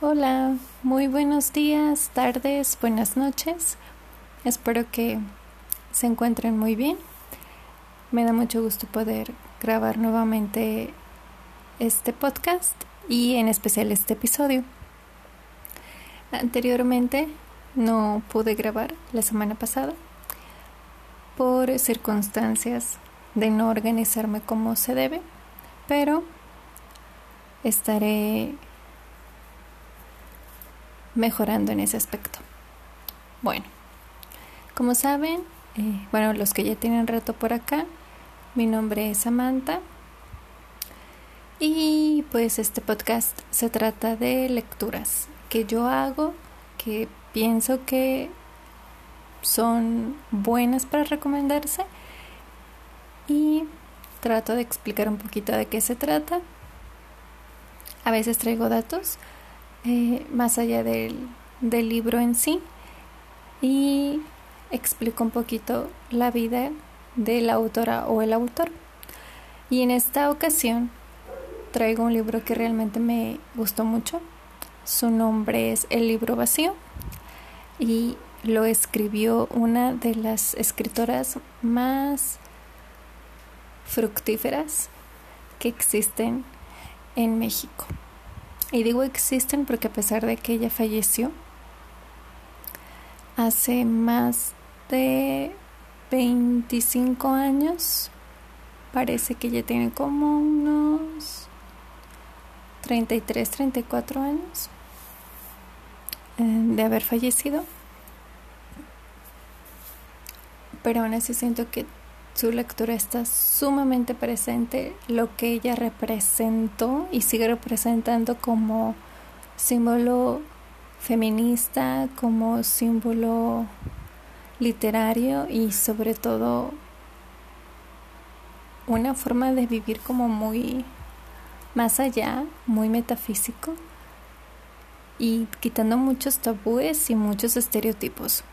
Hola, muy buenos días, tardes, buenas noches. Espero que se encuentren muy bien. Me da mucho gusto poder grabar nuevamente este podcast y en especial este episodio. Anteriormente no pude grabar la semana pasada por circunstancias de no organizarme como se debe, pero estaré mejorando en ese aspecto. Bueno, como saben, eh, bueno, los que ya tienen rato por acá, mi nombre es Samantha y pues este podcast se trata de lecturas que yo hago, que pienso que son buenas para recomendarse y trato de explicar un poquito de qué se trata. A veces traigo datos eh, más allá del, del libro en sí y explico un poquito la vida de la autora o el autor. Y en esta ocasión traigo un libro que realmente me gustó mucho. Su nombre es El libro vacío y lo escribió una de las escritoras más fructíferas que existen en México. Y digo existen porque a pesar de que ella falleció hace más de 25 años, parece que ella tiene como unos 33, 34 años eh, de haber fallecido. Pero aún así siento que su lectura está sumamente presente, lo que ella representó y sigue representando como símbolo feminista, como símbolo literario y sobre todo una forma de vivir como muy más allá, muy metafísico y quitando muchos tabúes y muchos estereotipos.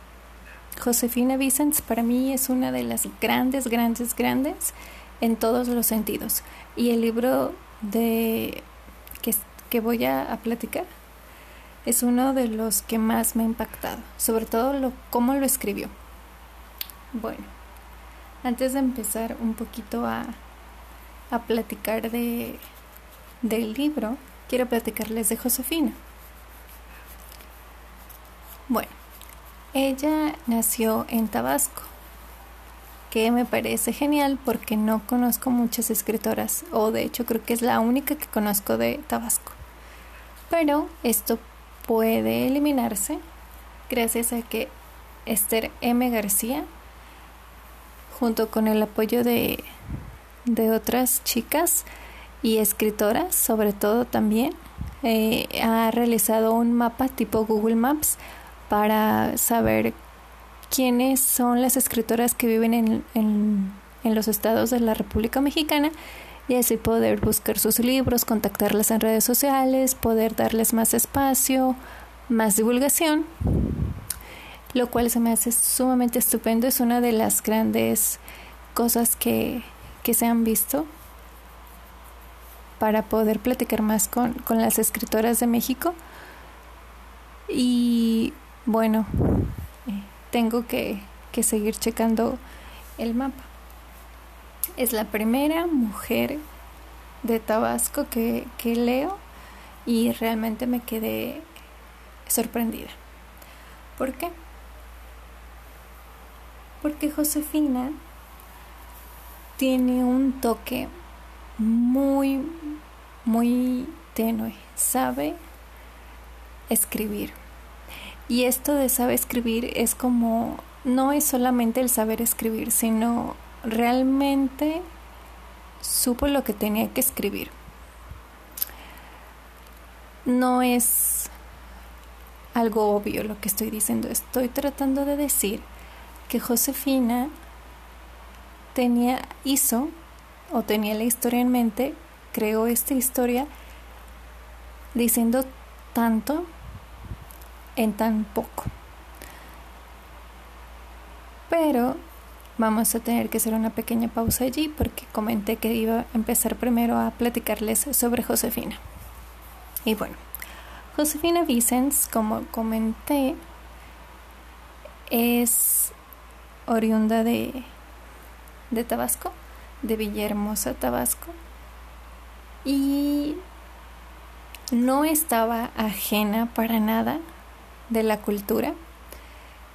Josefina Vicens para mí es una de las grandes, grandes, grandes en todos los sentidos. Y el libro de que, que voy a, platicar es uno de los que más me ha impactado, sobre todo lo, cómo lo escribió. Bueno, antes de empezar un poquito a, a platicar de, del libro, quiero platicarles de Josefina. Bueno, ella nació en Tabasco, que me parece genial porque no conozco muchas escritoras, o de hecho creo que es la única que conozco de Tabasco. Pero esto puede eliminarse gracias a que Esther M. García, junto con el apoyo de, de otras chicas y escritoras, sobre todo también, eh, ha realizado un mapa tipo Google Maps para saber quiénes son las escritoras que viven en, en, los estados de la República Mexicana y así poder buscar sus libros, contactarlas en redes sociales, poder darles más espacio, más divulgación, lo cual se me hace sumamente estupendo, es una de las grandes cosas que, que se han visto para poder platicar más con, con las escritoras de México. Y bueno, eh, tengo que, seguir checando el mapa. Es la primera mujer de Tabasco que, que leo y realmente me quedé sorprendida. ¿Por qué? Porque Josefina tiene un toque muy, muy tenue. Sabe escribir y esto de saber escribir es como, no es solamente el saber escribir, sino realmente supo lo que tenía que escribir. No es algo obvio lo que estoy diciendo, estoy tratando de decir que Josefina tenía, hizo o tenía la historia en mente, creó esta historia diciendo tanto en tan poco. Pero vamos a tener que hacer una pequeña pausa allí porque comenté que iba a empezar primero a platicarles sobre Josefina. Y bueno, Josefina Vicens, como comenté, es oriunda de, de Tabasco, de Villahermosa, Tabasco, y no estaba ajena para nada de la cultura.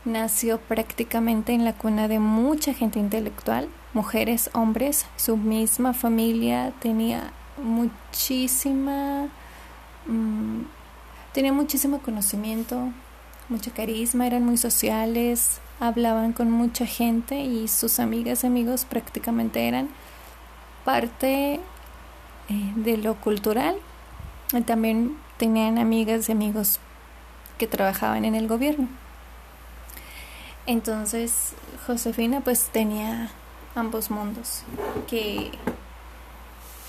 Nació prácticamente en la cuna de mucha gente intelectual, mujeres, hombres. Su misma familia tenía muchísima, mm, tenía muchísimo conocimiento, mucho carisma, eran muy sociales, hablaban con mucha gente y sus amigas y amigos prácticamente eran parte eh, de lo cultural. También tenían amigas y amigos que trabajaban en el gobierno. Entonces Josefina pues tenía ambos mundos que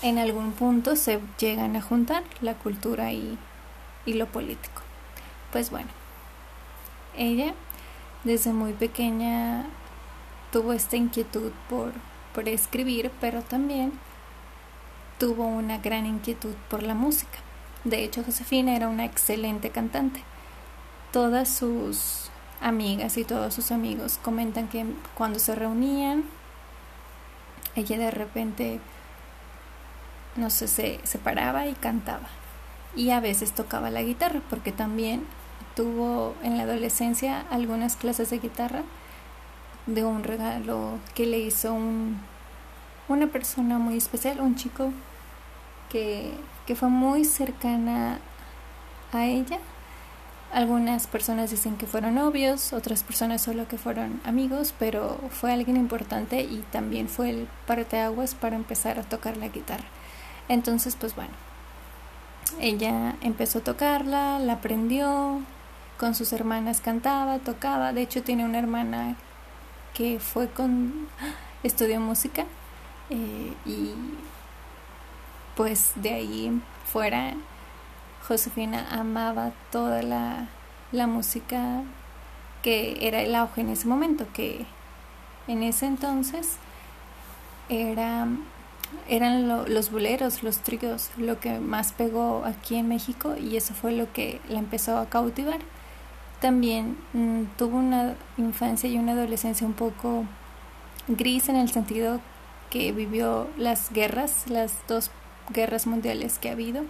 en algún punto se llegan a juntar, la cultura y, y lo político. Pues bueno, ella desde muy pequeña tuvo esta inquietud por, por escribir, pero también tuvo una gran inquietud por la música. De hecho, Josefina era una excelente cantante. Todas sus amigas y todos sus amigos comentan que cuando se reunían, ella de repente, no sé, se, se paraba y cantaba. Y a veces tocaba la guitarra, porque también tuvo en la adolescencia algunas clases de guitarra de un regalo que le hizo un, una persona muy especial, un chico que, fue muy cercana a ella. Algunas personas dicen que fueron novios, otras personas solo que fueron amigos, pero fue alguien importante y también fue el parteaguas para empezar a tocar la guitarra. Entonces, pues bueno, ella empezó a tocarla, la aprendió, con sus hermanas cantaba, tocaba, de hecho tiene una hermana que fue con, estudió música eh, y pues de ahí fuera Josefina amaba toda la, la música que era el auge en ese momento, que en ese entonces era, eran los boleros, los tríos, lo que más pegó aquí en México y eso fue lo que la empezó a cautivar. También mm, tuvo una infancia y una adolescencia un poco gris en el sentido que vivió las guerras, las dos guerras mundiales que ha habido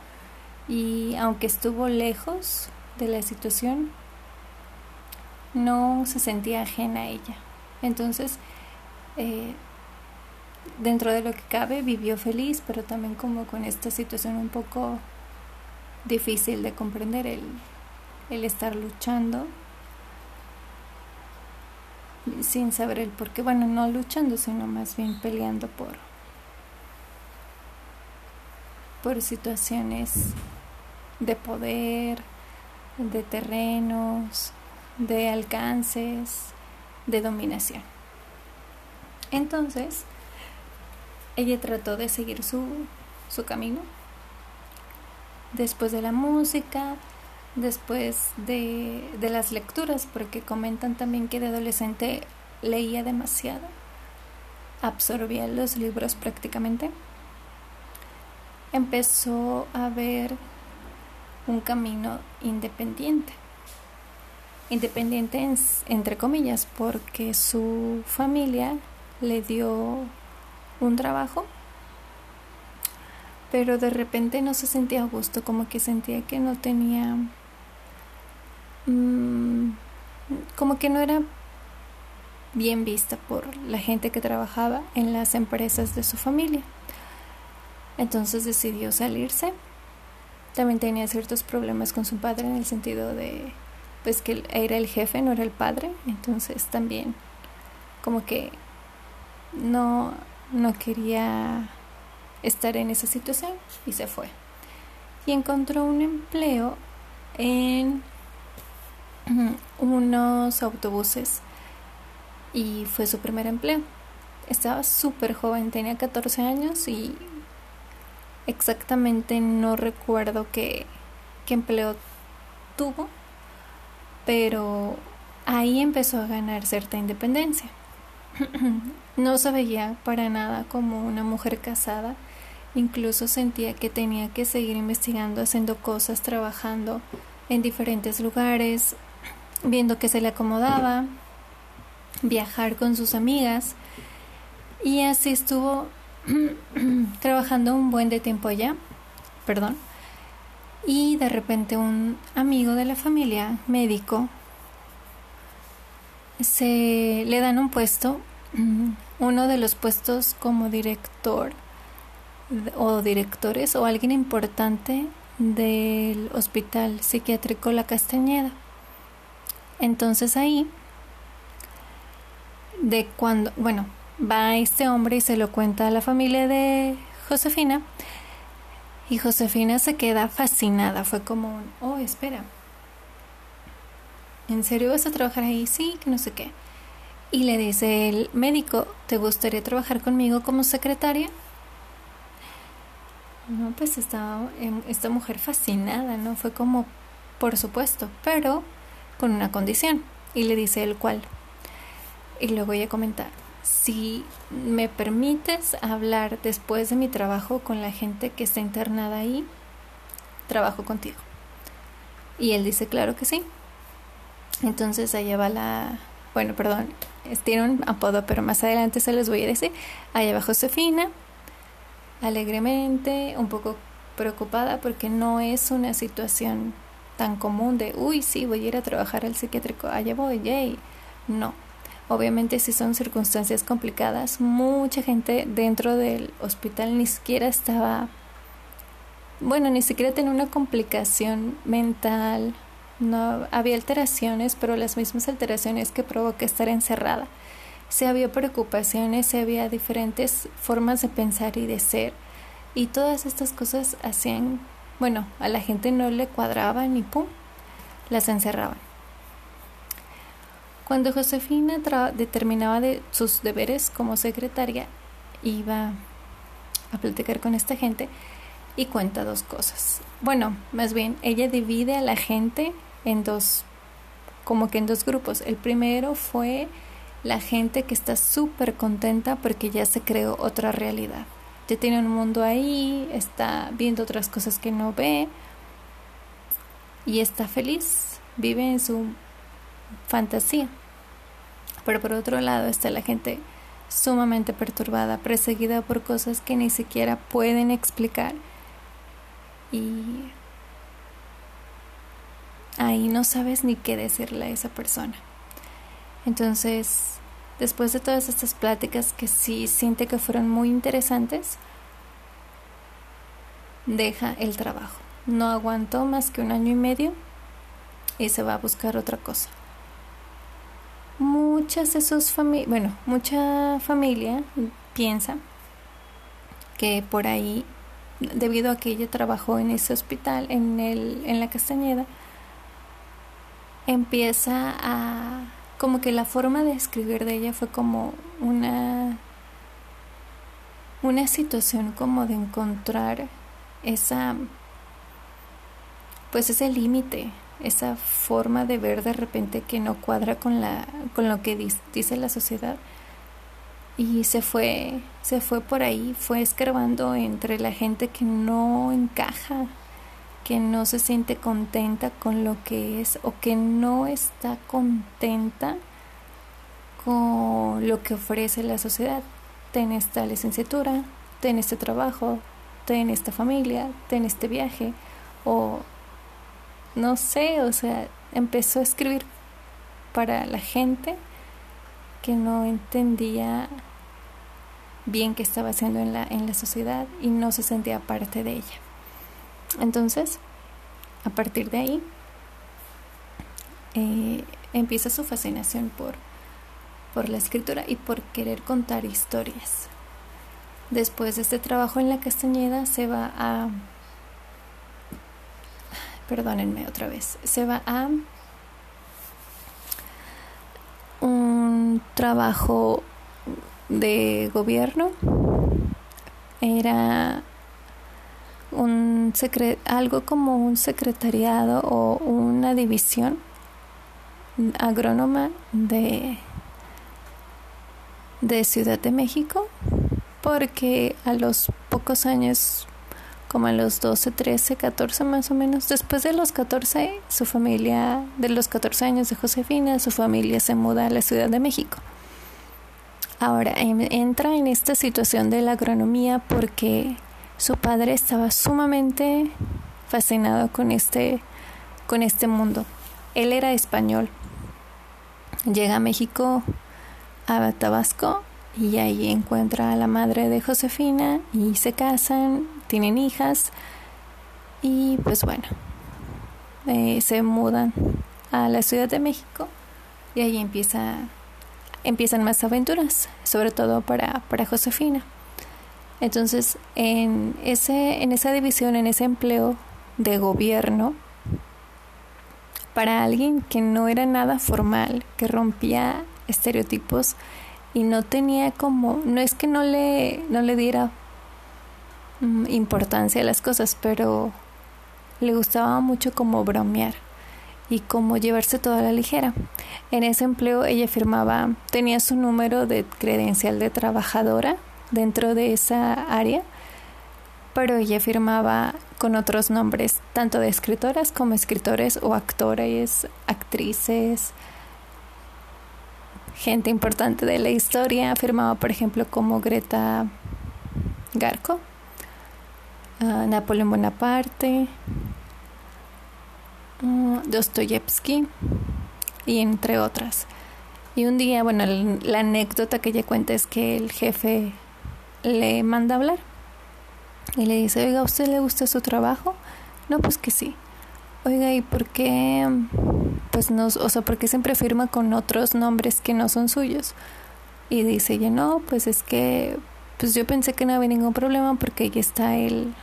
y aunque estuvo lejos de la situación, no se sentía ajena a ella. Entonces, eh, dentro de lo que cabe, vivió feliz, pero también como con esta situación un poco difícil de comprender, el, el estar luchando sin saber el por qué, bueno, no luchando, sino más bien peleando por por situaciones de poder, de terrenos, de alcances, de dominación. Entonces, ella trató de seguir su, su camino. Después de la música, después de, de las lecturas, porque comentan también que de adolescente leía demasiado, absorbía los libros prácticamente empezó a ver un camino independiente. Independiente entre comillas porque su familia le dio un trabajo, pero de repente no se sentía a gusto, como que sentía que no tenía, mm, como que no era bien vista por la gente que trabajaba en las empresas de su familia. Entonces decidió salirse. También tenía ciertos problemas con su padre en el sentido de pues que era el jefe, no era el padre, entonces también como que no no quería estar en esa situación y se fue. Y encontró un empleo en unos autobuses y fue su primer empleo. Estaba súper joven, tenía 14 años y Exactamente no recuerdo qué, empleo tuvo, pero ahí empezó a ganar cierta independencia. no se veía para nada como una mujer casada, incluso sentía que tenía que seguir investigando, haciendo cosas, trabajando en diferentes lugares, viendo que se le acomodaba, viajar con sus amigas y así estuvo trabajando un buen de tiempo allá, perdón, y de repente un amigo de la familia, médico, se le dan un puesto, uno de los puestos como director o directores o alguien importante del Hospital Psiquiátrico La Castañeda. Entonces ahí, de cuando, bueno, va este hombre y se lo cuenta a la familia de Josefina, y Josefina se queda fascinada, fue como, oh, espera, ¿en serio vas a trabajar ahí? Sí, que no sé qué. Y le dice el médico, ¿te gustaría trabajar conmigo como secretaria? No, pues estaba em, esta mujer fascinada, ¿no? Fue como, por supuesto, pero con una condición. Y le dice el cual. Y luego ella comenta, si me permites hablar después de mi trabajo con la gente que está internada ahí, trabajo contigo. Y él dice, claro que sí. Entonces allá va la, bueno, perdón, tiene un apodo, pero más adelante se les voy a decir. Allá va Josefina, alegremente, un poco preocupada porque no es una situación tan común de, uy, sí, voy a ir a trabajar al psiquiátrico, allá voy, yay. No. Obviamente si son circunstancias complicadas, mucha gente dentro del hospital ni siquiera estaba, bueno, ni siquiera tenía una complicación mental, no había alteraciones, pero las mismas alteraciones que provoca estar encerrada se había preocupaciones, se había diferentes formas de pensar y de ser. Y todas estas cosas hacían, bueno, a la gente no le cuadraban y pum, las encerraban. Cuando Josefina determinaba de sus deberes como secretaria, iba a platicar con esta gente y cuenta dos cosas. Bueno, más bien, ella divide a la gente en dos, como que en dos grupos. El primero fue la gente que está súper contenta porque ya se creó otra realidad. Ya tiene un mundo ahí, está viendo otras cosas que no ve y está feliz, vive en su fantasía. Pero por otro lado está la gente sumamente perturbada, perseguida por cosas que ni siquiera pueden explicar y ahí no sabes ni qué decirle a esa persona. Entonces, después de todas estas pláticas que sí siente que fueron muy interesantes, deja el trabajo. No aguantó más que un año y medio y se va a buscar otra cosa. Muchas de sus familias, bueno, mucha familia piensa que por ahí, debido a que ella trabajó en ese hospital, en, el, en la Castañeda, empieza a como que la forma de escribir de ella fue como una una situación como de encontrar esa pues ese límite esa forma de ver de repente que no cuadra con la con lo que dice la sociedad y se fue se fue por ahí fue escarbando entre la gente que no encaja que no se siente contenta con lo que es o que no está contenta con lo que ofrece la sociedad. Ten esta licenciatura, ten este trabajo, ten esta familia, ten este viaje o no sé, o sea, empezó a escribir para la gente que no entendía bien qué estaba haciendo en la, en la sociedad y no se sentía parte de ella. Entonces, a partir de ahí, eh, empieza su fascinación por, por la escritura y por querer contar historias. Después de este trabajo en la Castañeda se va a... Perdónenme otra vez. Se va a un trabajo de gobierno. Era un algo como un secretariado o una división agrónoma de, de Ciudad de México porque a los pocos años como a los 12, 13, 14 más o menos. Después de los 14, su familia, de los 14 años de Josefina, su familia se muda a la Ciudad de México. Ahora em, entra en esta situación de la agronomía porque su padre estaba sumamente fascinado con este, con este mundo. Él era español. Llega a México, a Tabasco, y ahí encuentra a la madre de Josefina y se casan, tienen hijas y pues bueno, eh, se mudan a la Ciudad de México y ahí empieza, empiezan más aventuras, sobre todo para, para Josefina. Entonces, en, ese, en esa división, en ese empleo de gobierno, para alguien que no era nada formal, que rompía estereotipos y no tenía como, no es que no le, no le diera importancia a las cosas, pero le gustaba mucho como bromear y como llevarse toda la ligera. En ese empleo ella firmaba, tenía su número de credencial de trabajadora dentro de esa área, pero ella firmaba con otros nombres, tanto de escritoras como escritores o actores, actrices, gente importante de la historia. Firmaba, por ejemplo, como Greta Garco, uh, Napoleón Bonaparte, uh, Dostoyevsky y entre otras. Y un día, bueno, la anécdota que ella cuenta es que el jefe le manda hablar y le dice, oiga, ¿a usted le gusta su trabajo? No, pues que sí. Oiga, ¿y por qué, pues no, o sea, por qué siempre firma con otros nombres que no son suyos? Y dice ella, no, pues es que, pues yo pensé que no había ningún problema porque ahí está el,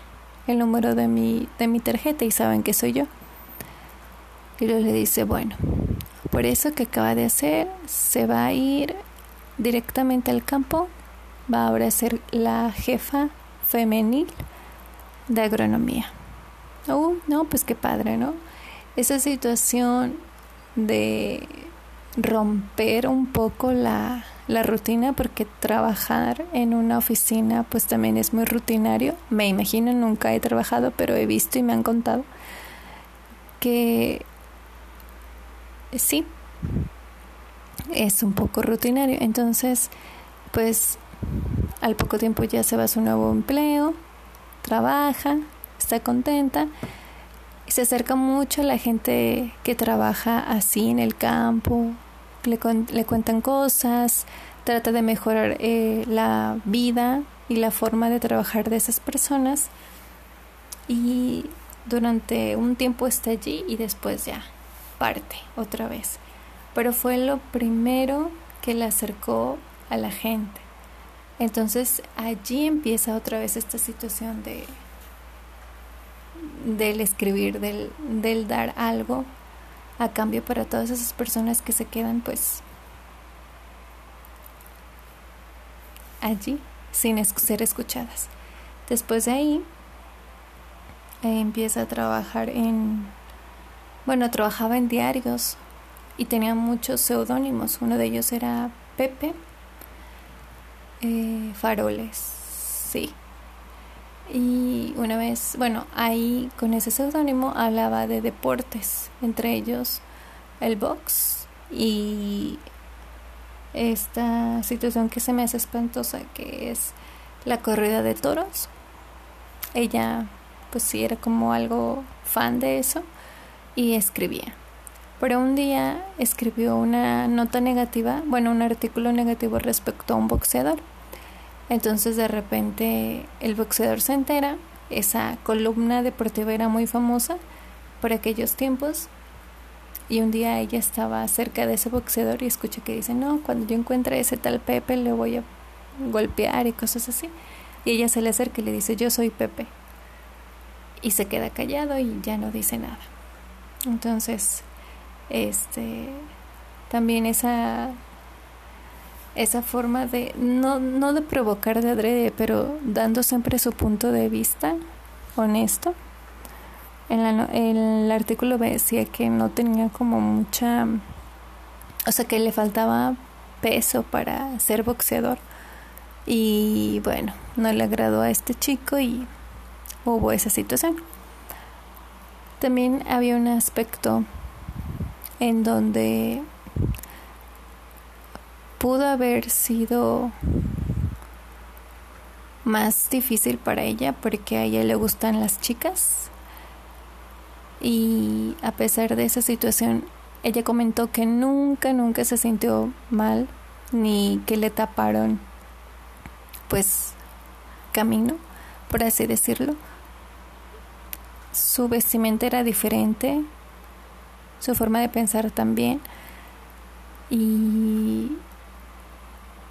el número de mi, de mi tarjeta y saben que soy yo. Y luego le dice, bueno, por eso que acaba de hacer, se va a ir directamente al campo va ahora a ser la jefa femenil de agronomía. Oh, no, pues qué padre, ¿no? Esa situación de romper un poco la, la rutina porque trabajar en una oficina pues también es muy rutinario. Me imagino, nunca he trabajado, pero he visto y me han contado que sí, es un poco rutinario. Entonces, pues al poco tiempo ya se va a su nuevo empleo, trabaja, está contenta se acerca mucho a la gente que trabaja así en el campo, le, le cuentan cosas, trata de mejorar eh, la vida y la forma de trabajar de esas personas y durante un tiempo está allí y después ya parte otra vez. Pero fue lo primero que le acercó a la gente. Entonces allí empieza otra vez esta situación de del escribir, del, del dar algo a cambio para todas esas personas que se quedan pues allí sin ser escuchadas. Después de ahí empieza a trabajar en, bueno, trabajaba en diarios y tenía muchos seudónimos. Uno de ellos era Pepe eh, faroles, sí. Y una vez, bueno, ahí con ese seudónimo hablaba de deportes, entre ellos el box y esta situación que se me hace espantosa, que es la corrida de toros. Ella, pues sí, era como algo fan de eso y escribía. Pero un día escribió una nota negativa, bueno, un artículo negativo respecto a un boxeador. Entonces de repente el boxeador se entera, esa columna deportiva era muy famosa por aquellos tiempos. Y un día ella estaba cerca de ese boxeador y escucha que dice, no, cuando yo encuentre ese tal Pepe le voy a golpear y cosas así. Y ella se le acerca y le dice, yo soy Pepe. Y se queda callado y ya no dice nada. Entonces, este también esa esa forma de no, no de provocar de adrede pero dando siempre su punto de vista honesto en la, el artículo decía que no tenía como mucha o sea que le faltaba peso para ser boxeador y bueno no le agradó a este chico y hubo esa situación. También había un aspecto en donde pudo haber sido más difícil para ella porque a ella le gustan las chicas. Y a pesar de esa situación ella comentó que nunca nunca se sintió mal ni que le taparon pues camino por así decirlo. Su vestimenta era diferente su forma de pensar también. Y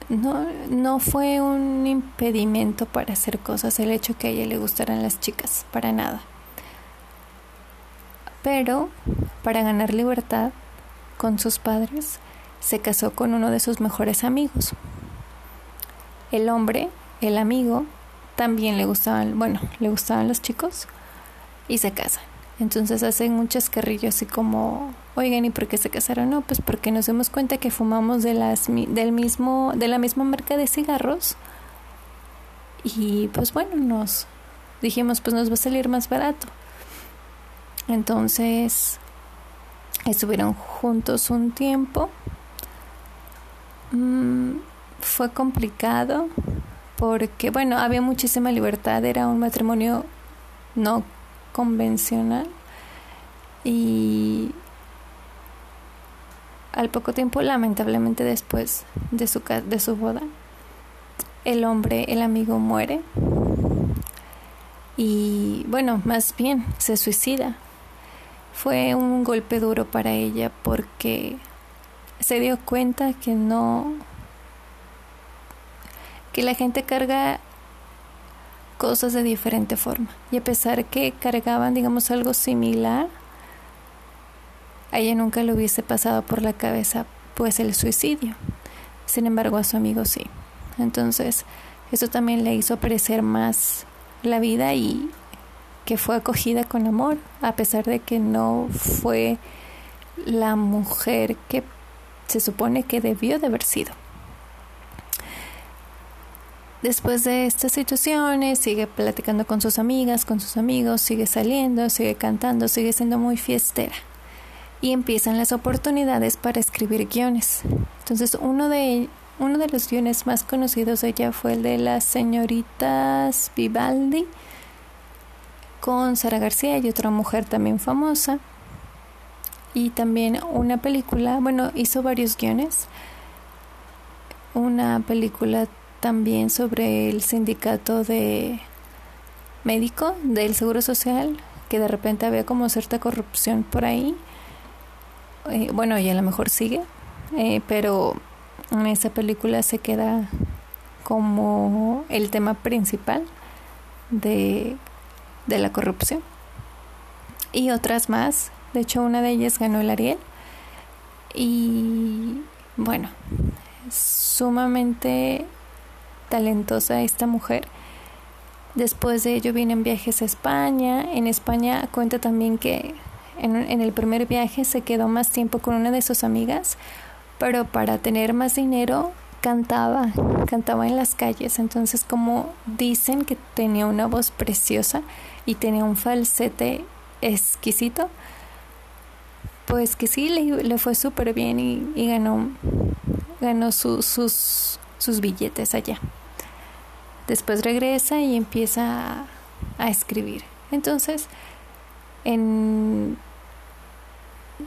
no, no fue un impedimento para hacer cosas el hecho que a ella le gustaran las chicas, para nada. Pero para ganar libertad con sus padres, se casó con uno de sus mejores amigos. El hombre, el amigo, también le gustaban, bueno, le gustaban los chicos y se casan. Entonces hacen muchas carrillas así como, oigan, ¿y por qué se casaron? No, pues porque nos dimos cuenta que fumamos de las del mismo de la misma marca de cigarros y pues bueno, nos dijimos, pues nos va a salir más barato. Entonces estuvieron juntos un tiempo. Mm, fue complicado porque bueno, había muchísima libertad, era un matrimonio no convencional y al poco tiempo, lamentablemente después de su, de su boda, el hombre, el amigo muere y bueno, más bien se suicida. Fue un golpe duro para ella porque se dio cuenta que no que la gente carga cosas de diferente forma. Y a pesar que cargaban, digamos, algo similar, a ella nunca le hubiese pasado por la cabeza, pues, el suicidio. Sin embargo, a su amigo sí. Entonces, eso también le hizo apreciar más la vida y que fue acogida con amor, a pesar de que no fue la mujer que se supone que debió de haber sido. Después de estas situaciones, sigue platicando con sus amigas, con sus amigos, sigue saliendo, sigue cantando, sigue siendo muy fiestera. Y empiezan las oportunidades para escribir guiones. Entonces, uno de, uno de los guiones más conocidos de ella fue el de las señoritas Vivaldi, con Sara García y otra mujer también famosa. Y también una película, bueno, hizo varios guiones. Una película también sobre el sindicato de médico del Seguro Social, que de repente había como cierta corrupción por ahí. Eh, bueno, y a lo mejor sigue, eh, pero en esa película se queda como el tema principal de, de la corrupción. Y otras más, de hecho una de ellas ganó el Ariel. Y bueno, sumamente talentosa esta mujer. Después de ello vienen viajes a España. En España cuenta también que en, el primer viaje se quedó más tiempo con una de sus amigas, pero para tener más dinero cantaba, cantaba en las calles. Entonces como dicen que tenía una voz preciosa y tenía un falsete exquisito, pues que sí, le, fue súper bien y, y, ganó, ganó sus, sus billetes allá. Después regresa y empieza a, escribir. Entonces, en,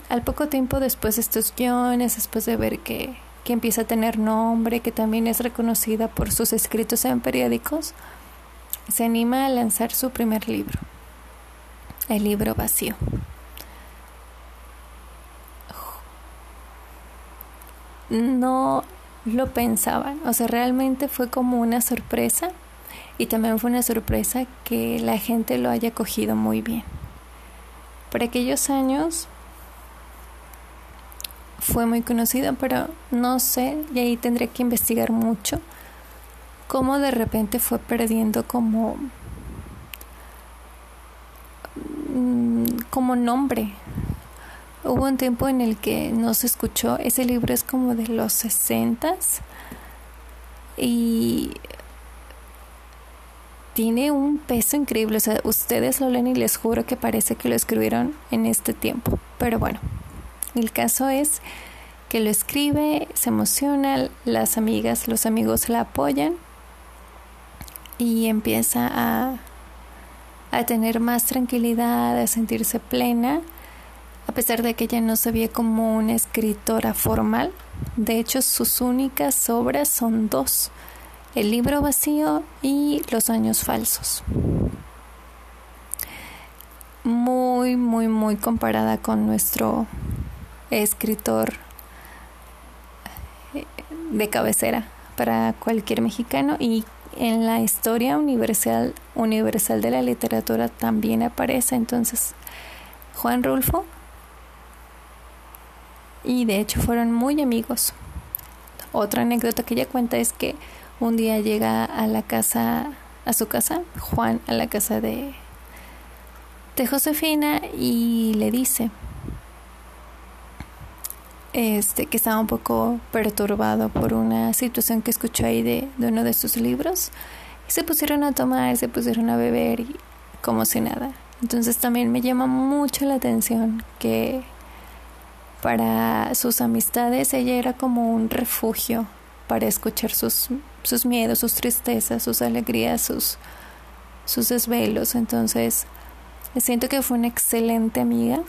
al poco tiempo después de estos guiones, después de ver que, que empieza a tener nombre, que también es reconocida por sus escritos en periódicos, se anima a lanzar su primer libro, el libro vacío. No lo pensaban. O sea, realmente fue como una sorpresa y también fue una sorpresa que la gente lo haya cogido muy bien. Por aquellos años fue muy conocido, pero no sé, y ahí tendré que investigar mucho, cómo de repente fue perdiendo como mm, como nombre Hubo un tiempo en el que no se escuchó, ese libro es como de los sesentas y tiene un peso increíble. O sea, ustedes lo leen y les juro que parece que lo escribieron en este tiempo. Pero bueno, el caso es que lo escribe, se emociona, las amigas, los amigos la apoyan y empieza a, a tener más tranquilidad, a sentirse plena, a pesar de que ella no se ve como una escritora formal. De hecho, sus únicas obras son dos el libro vacío y Los años falsos. Muy, muy, muy comparada con nuestro escritor de cabecera para cualquier mexicano y en la historia universal, universal de la literatura también aparece entonces Juan Rulfo y de hecho fueron muy amigos. Otra anécdota que ella cuenta es que un día llega a la casa, a su casa, Juan a la casa de, de Josefina y le dice este, que estaba un poco perturbado por una situación que escuchó ahí de, de uno de sus libros. Y se pusieron a tomar, se pusieron a beber y como si nada. Entonces también me llama mucho la atención que para sus amistades ella era como un refugio para escuchar sus, sus miedos, sus tristezas, sus alegrías, sus, sus desvelos. Entonces, siento que fue una excelente amiga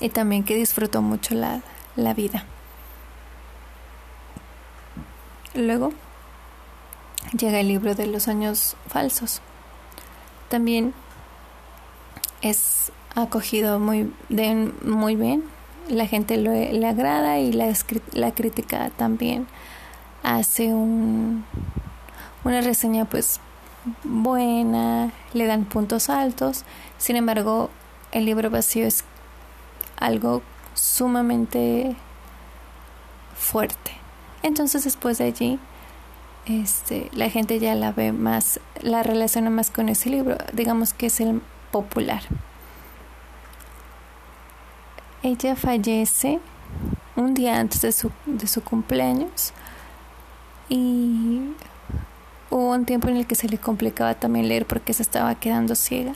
y también que disfrutó mucho la, la vida. Luego llega el libro de los años falsos. También es acogido muy, de, muy bien la gente le agrada y la, la crítica también hace un, una reseña pues buena, le dan puntos altos, sin embargo el libro vacío es algo sumamente fuerte. Entonces después de allí este, la gente ya la ve más, la relaciona más con ese libro, digamos que es el popular. Ella fallece un día antes de su, de su cumpleaños y hubo un tiempo en el que se le complicaba también leer porque se estaba quedando ciega.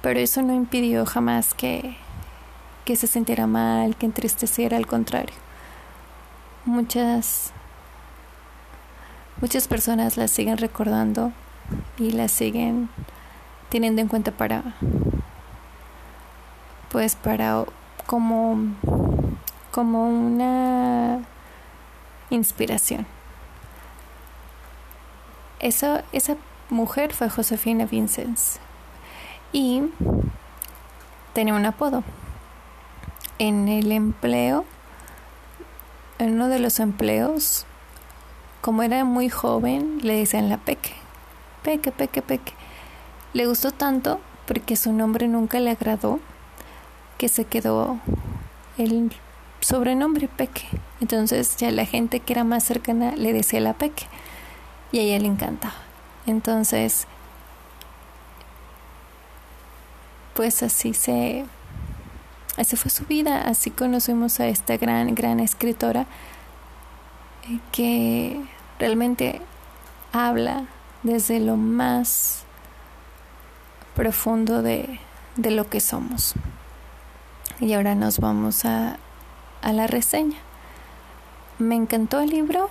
Pero eso no impidió jamás que, que se sintiera mal, que entristeciera, al contrario. Muchas, muchas personas la siguen recordando y la siguen teniendo en cuenta para, pues para como como una inspiración. Eso, esa mujer fue Josefina Vincenz y tenía un apodo. En el empleo, en uno de los empleos, como era muy joven, le decían la Peque. Peque, Peque, Peque. Le gustó tanto porque su nombre nunca le agradó que se quedó el sobrenombre Peque. Entonces ya la gente que era más cercana le decía la Peque y a ella le encantaba. Entonces, pues así se, así fue su vida, así conocimos a esta gran, gran escritora eh, que realmente habla desde lo más profundo de, de lo que somos. Y ahora nos vamos a, a la reseña. ¿Me encantó el libro?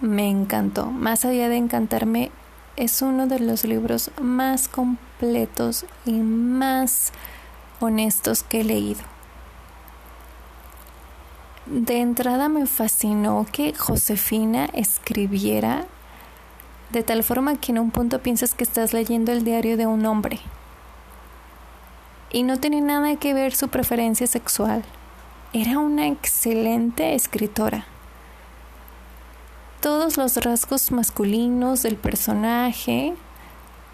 Me encantó. Más allá de encantarme, es uno de los libros más completos y más honestos que he leído. De entrada me fascinó que Josefina escribiera de tal forma que en un punto piensas que estás leyendo el diario de un hombre y no tenía nada que ver su preferencia sexual. Era una excelente escritora. Todos los rasgos masculinos del personaje,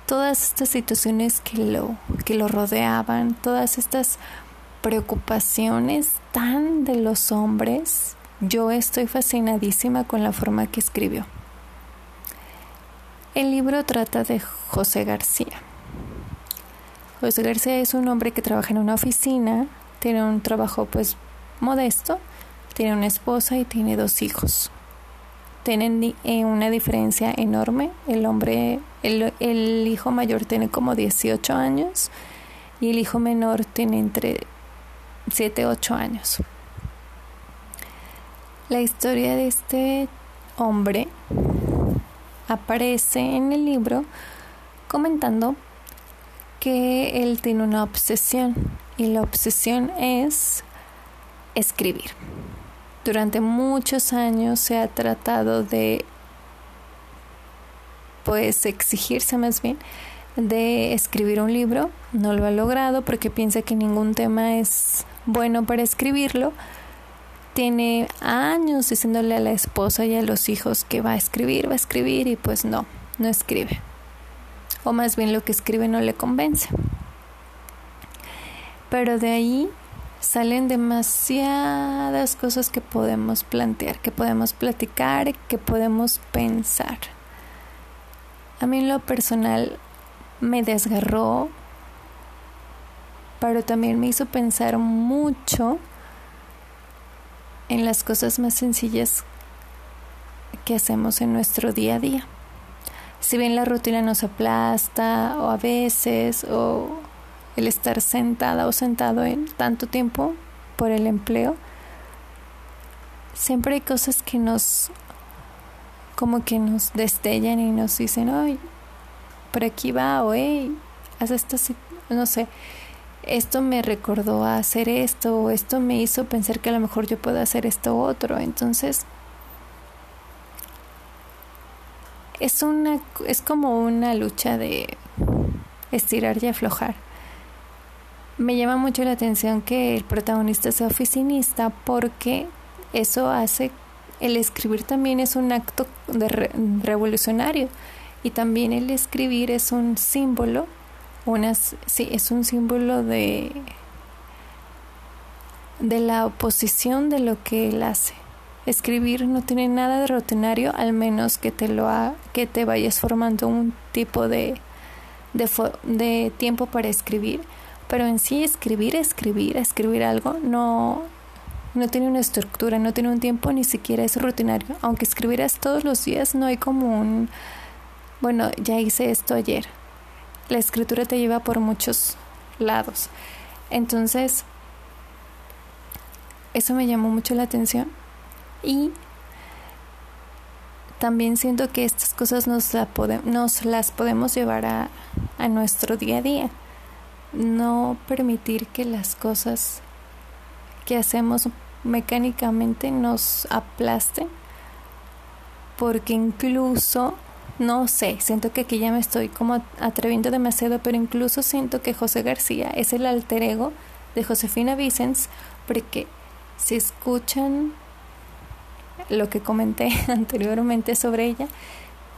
todas estas situaciones que lo, que lo rodeaban, todas estas preocupaciones tan de los hombres, yo estoy fascinadísima con la forma que escribió. El libro trata de José García José García es un hombre que trabaja en una oficina, tiene un trabajo pues modesto, tiene una esposa y tiene dos hijos. tienen eh, una diferencia enorme. El hombre, el, el hijo mayor tiene como 18 años y el hijo menor tiene entre 7 y 8 años. La historia de este hombre aparece en el libro comentando que él tiene una obsesión y la obsesión es escribir. Durante muchos años se ha tratado de pues exigirse más bien de escribir un libro, no lo ha logrado porque piensa que ningún tema es bueno para escribirlo. Tiene años diciéndole a la esposa y a los hijos que va a escribir, va a escribir y pues no, no escribe. O más bien lo que escribe no le convence. Pero de ahí salen demasiadas cosas que podemos plantear, que podemos platicar, que podemos pensar. A mí lo personal me desgarró, pero también me hizo pensar mucho en las cosas más sencillas que hacemos en nuestro día a día. Si bien la rutina nos aplasta o a veces o el estar sentada o sentado en tanto tiempo por el empleo, siempre hay cosas que nos como que nos destellan y nos dicen, ay, por aquí va, o hey, haz esto, no sé, esto me recordó a hacer esto, o esto me hizo pensar que a lo mejor yo puedo hacer esto otro. Entonces, es una, es como una lucha de estirar y aflojar. Me llama mucho la atención que el protagonista sea oficinista porque eso hace, el escribir también es un acto de revolucionario y también el escribir es un símbolo, unas, sí, es un símbolo de, de la oposición de lo que él hace. Escribir no tiene nada de rutinario al menos que te lo ha, que te vayas formando un tipo de, de, de tiempo para escribir, pero en sí escribir, escribir, escribir algo no no tiene una estructura, no tiene un tiempo, ni siquiera es rutinario. Aunque escribirás todos los días, no hay como un bueno, ya hice esto ayer. La escritura te lleva por muchos lados. Entonces, eso me llamó mucho la atención. Y también siento que estas cosas nos, nos las podemos llevar a, a nuestro día a día. No permitir que las cosas que hacemos mecánicamente nos aplasten. Porque incluso no sé, siento que aquí ya me estoy como atreviendo demasiado, pero incluso siento que José García es el alter ego de Josefina Vicens, porque si escuchan lo que comenté anteriormente sobre ella,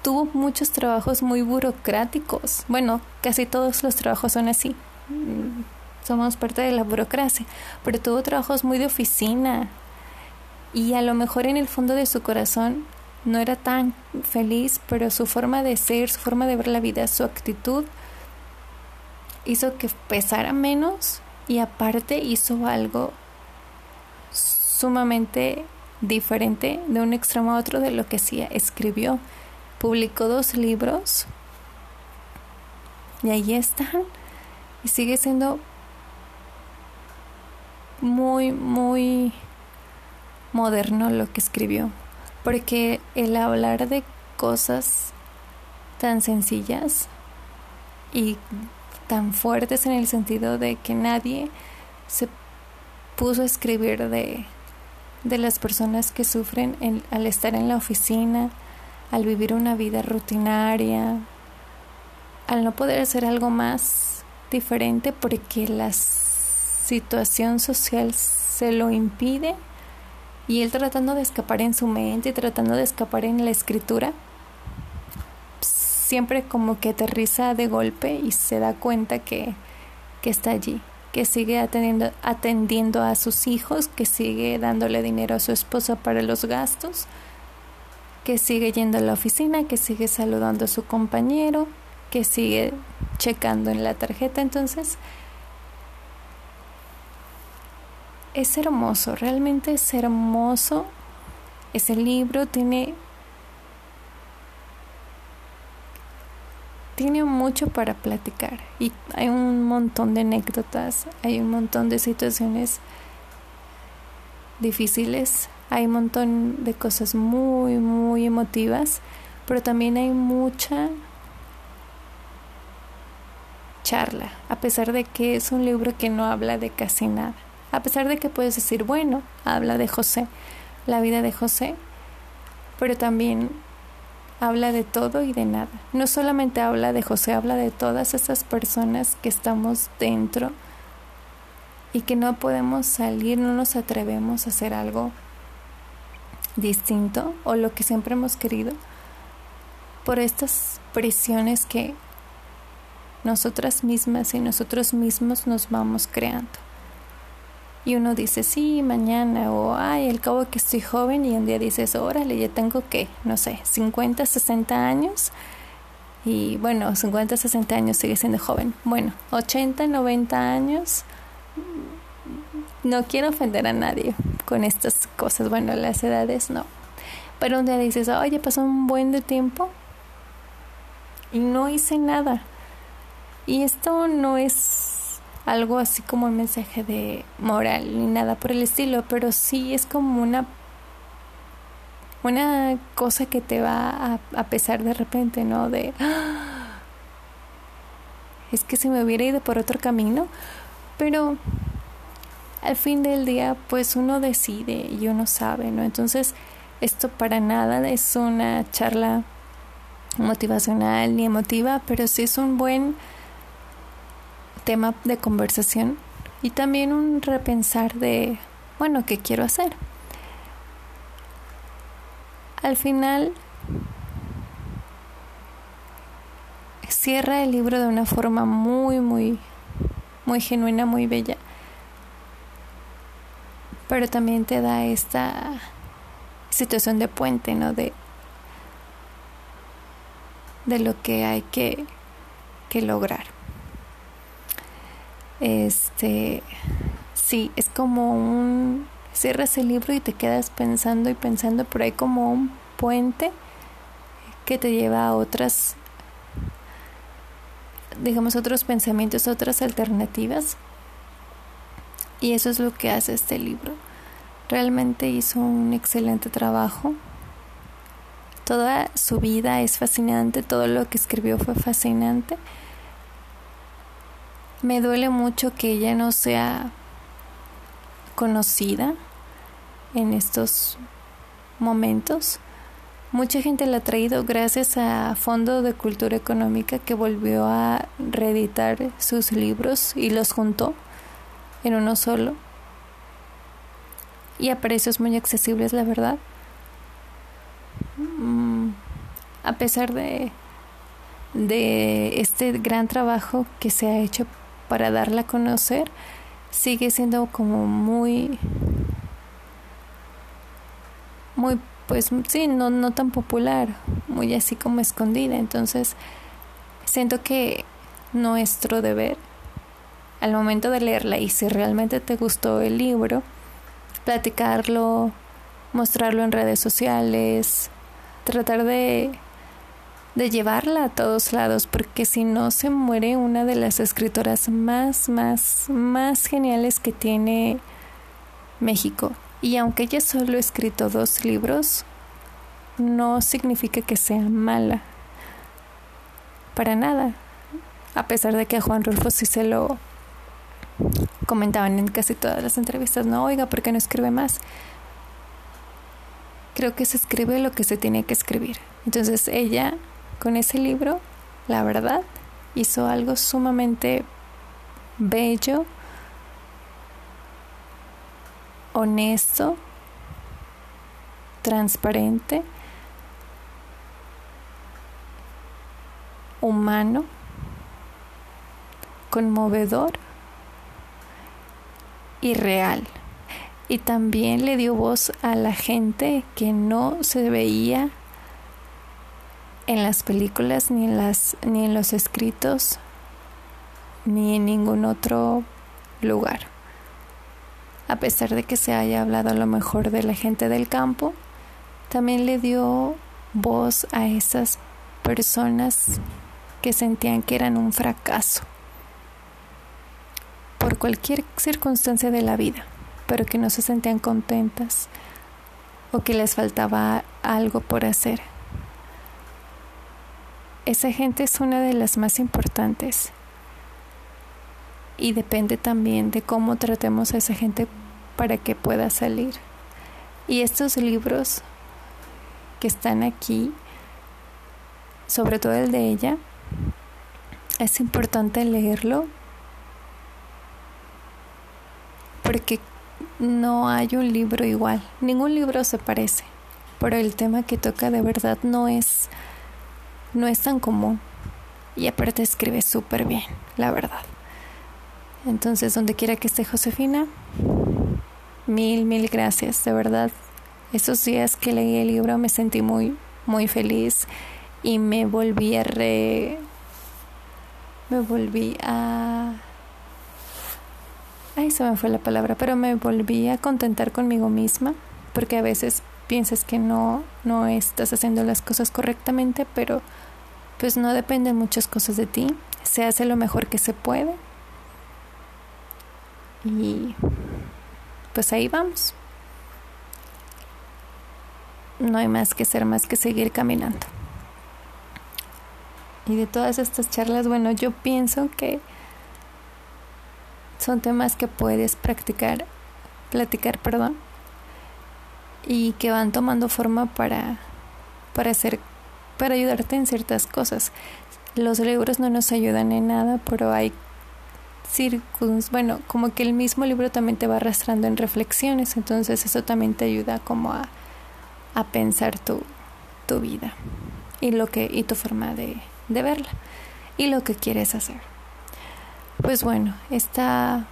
tuvo muchos trabajos muy burocráticos. Bueno, casi todos los trabajos son así. Mm, somos parte de la burocracia, pero tuvo trabajos muy de oficina. Y a lo mejor en el fondo de su corazón no era tan feliz, pero su forma de ser, su forma de ver la vida, su actitud hizo que pesara menos y aparte hizo algo sumamente diferente de un extremo a otro de lo que hacía. Escribió, publicó dos libros y ahí están y sigue siendo muy, muy moderno lo que escribió porque el hablar de cosas tan sencillas y tan fuertes en el sentido de que nadie se puso a escribir de, de las personas que sufren al estar en la oficina, al vivir una vida rutinaria, al no poder hacer algo más diferente porque la situación social se lo impide y él tratando de escapar en su mente, tratando de escapar en la escritura, siempre como que aterriza de golpe y se da cuenta que, que está allí, que sigue atendiendo, a sus hijos, que sigue dándole dinero a su esposa para los gastos, que sigue yendo a la oficina, que sigue saludando a su compañero, que sigue checando en la tarjeta. Entonces, es hermoso, realmente es hermoso. Ese libro tiene tiene mucho para platicar y hay un montón de anécdotas, hay un montón de situaciones difíciles, hay un montón de cosas muy, muy emotivas, pero también hay mucha charla, a pesar de que es un libro que no habla de casi nada. A pesar de que puedes decir, bueno, habla de José, la vida de José, pero también habla de todo y de nada. No solamente habla de José, habla de todas esas personas que estamos dentro y que no podemos salir, no nos atrevemos a hacer algo distinto o lo que siempre hemos querido por estas presiones que nosotras mismas y nosotros mismos nos vamos creando. Y uno dice, sí, mañana, o ay, al cabo que estoy joven, y un día dices, órale, ya tengo que, no sé, 50, 60 años. Y bueno, 50, 60 años sigue siendo joven. Bueno, 80, 90 años. No quiero ofender a nadie con estas cosas. Bueno, las edades no. Pero un día dices, oye, pasó un buen de tiempo y no hice nada. Y esto no es algo así como un mensaje de moral ni nada por el estilo, pero sí es como una una cosa que te va a, a pesar de repente, ¿no? De ¡Ah! es que se me hubiera ido por otro camino, pero al fin del día pues uno decide y uno sabe, ¿no? Entonces esto para nada es una charla motivacional ni emotiva, pero sí es un buen tema de conversación y también un repensar de, bueno, ¿qué quiero hacer? Al final, cierra el libro de una forma muy, muy, muy genuina, muy bella. Pero también te da esta situación de puente, ¿no? De, de lo que hay que, que lograr. Este, sí, es como un, cierras el libro y te quedas pensando y pensando, pero hay como un puente que te lleva a otras, digamos, otros pensamientos, otras alternativas. Y eso es lo que hace este libro. Realmente hizo un excelente trabajo. Toda su vida es fascinante, todo lo que escribió fue fascinante. Me duele mucho que ella no sea conocida en estos momentos. Mucha gente la ha traído gracias a Fondo de Cultura Económica que volvió a reeditar sus libros y los juntó en uno solo. Y a precios muy accesibles, la verdad. Mm, a pesar de, de este gran trabajo que se ha hecho para darla a conocer sigue siendo como muy muy pues sí no no tan popular muy así como escondida. Entonces siento que nuestro deber al momento de leerla y si realmente te gustó el libro platicarlo mostrarlo en redes sociales tratar de de llevarla a todos lados, porque si no se muere una de las escritoras más, más, más geniales que tiene México. Y aunque ella solo ha escrito dos libros, no significa que sea mala. Para nada. A pesar de que a Juan Rulfo sí se lo comentaban en casi todas las entrevistas, no, oiga, ¿por qué no escribe más? Creo que se escribe lo que se tiene que escribir. Entonces ella con ese libro, la verdad, hizo algo sumamente bello, honesto, transparente, humano, conmovedor y real. Y también le dio voz a la gente que no se veía en las películas, ni en, las, ni en los escritos, ni en ningún otro lugar. A pesar de que se haya hablado a lo mejor de la gente del campo, también le dio voz a esas personas que sentían que eran un fracaso por cualquier circunstancia de la vida, pero que no se sentían contentas o que les faltaba algo por hacer. Esa gente es una de las más importantes y depende también de cómo tratemos a esa gente para que pueda salir. Y estos libros que están aquí, sobre todo el de ella, es importante leerlo porque no hay un libro igual, ningún libro se parece, pero el tema que toca de verdad no es no es tan común y aparte escribe súper bien, la verdad. Entonces, donde quiera que esté Josefina, mil, mil gracias, de verdad esos días que leí el libro me sentí muy, muy feliz y me volví a re... me volví a... Ay, se me fue la palabra, pero me volví a contentar conmigo misma, porque a veces piensas que no, no estás haciendo las cosas correctamente, pero pues no dependen muchas cosas de ti, se hace lo mejor que se puede. Y pues ahí vamos no hay más que ser más que seguir caminando. Y de todas estas charlas, bueno, yo pienso que son temas que puedes practicar, platicar, perdón, y que van tomando forma para, para hacer, para ayudarte en ciertas cosas. Los libros no nos ayudan en nada, pero hay circuns, bueno, como que el mismo libro también te va arrastrando en reflexiones, entonces eso también te ayuda como a a pensar tu, tu vida y lo que y tu forma de, de verla y lo que quieres hacer. Pues bueno, está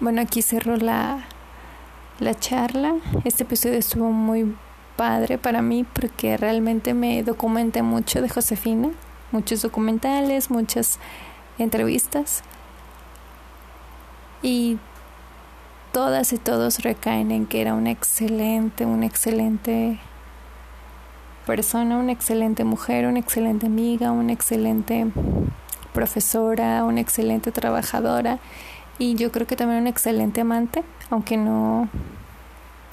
bueno, aquí cerro la la charla. Este episodio estuvo muy padre para mí porque realmente me documenté mucho de Josefina, muchos documentales, muchas entrevistas. Y todas y todos recaen en que era una excelente, una excelente persona, una excelente mujer, una excelente amiga, una excelente profesora, una excelente trabajadora y yo creo que también una excelente amante, aunque no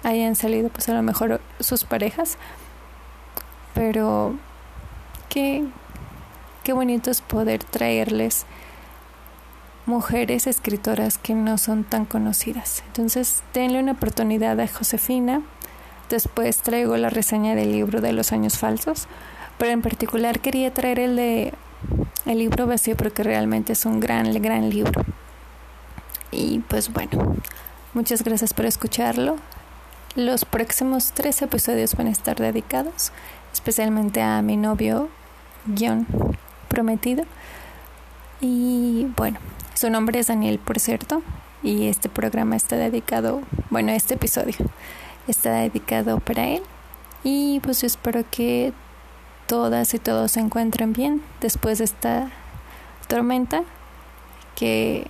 hayan salido pues a lo mejor sus parejas, pero qué, qué bonito es poder traerles mujeres escritoras que no son tan conocidas. Entonces, denle una oportunidad a Josefina. Después traigo la reseña del libro de los años falsos, pero en particular quería traer el de el libro vacío porque realmente es un gran, gran libro. Y pues bueno, muchas gracias por escucharlo. Los próximos tres episodios van a estar dedicados especialmente a mi novio guion prometido. Y bueno, su nombre es Daniel, por cierto, y este programa está dedicado, bueno, este episodio está dedicado para él. Y pues yo espero que todas y todos se encuentren bien después de esta tormenta que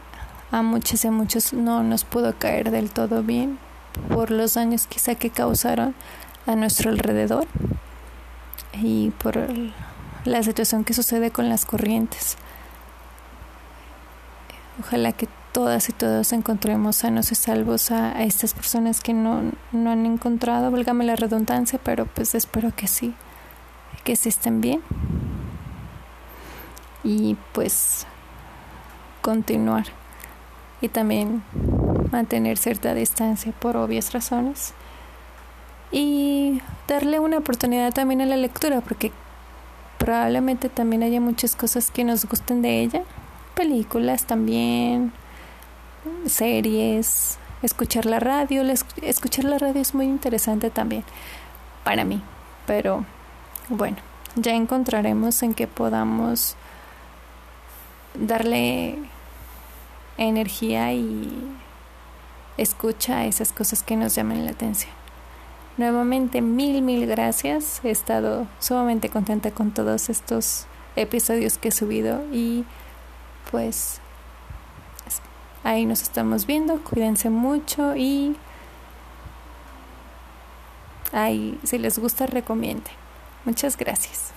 a muchos y a muchos no nos pudo caer del todo bien por los daños quizá que causaron a nuestro alrededor y por la situación que sucede con las corrientes. Ojalá que todas y todos encontremos sanos y salvos a, estas personas que no, no han encontrado, válgame la redundancia, pero pues espero que sí, que sí estén bien. Y pues continuar y también mantener cierta distancia por obvias razones y darle una oportunidad también a la lectura porque probablemente también haya muchas cosas que nos gusten de ella películas también, series, escuchar la radio. Escuchar la radio es muy interesante también para mí, pero bueno, ya encontraremos en qué podamos darle energía y escucha esas cosas que nos llaman la atención. Nuevamente, mil, mil gracias. He estado sumamente contenta con todos estos episodios que he subido y pues ahí nos estamos viendo, cuídense mucho y ahí si les gusta recomiende. Muchas gracias.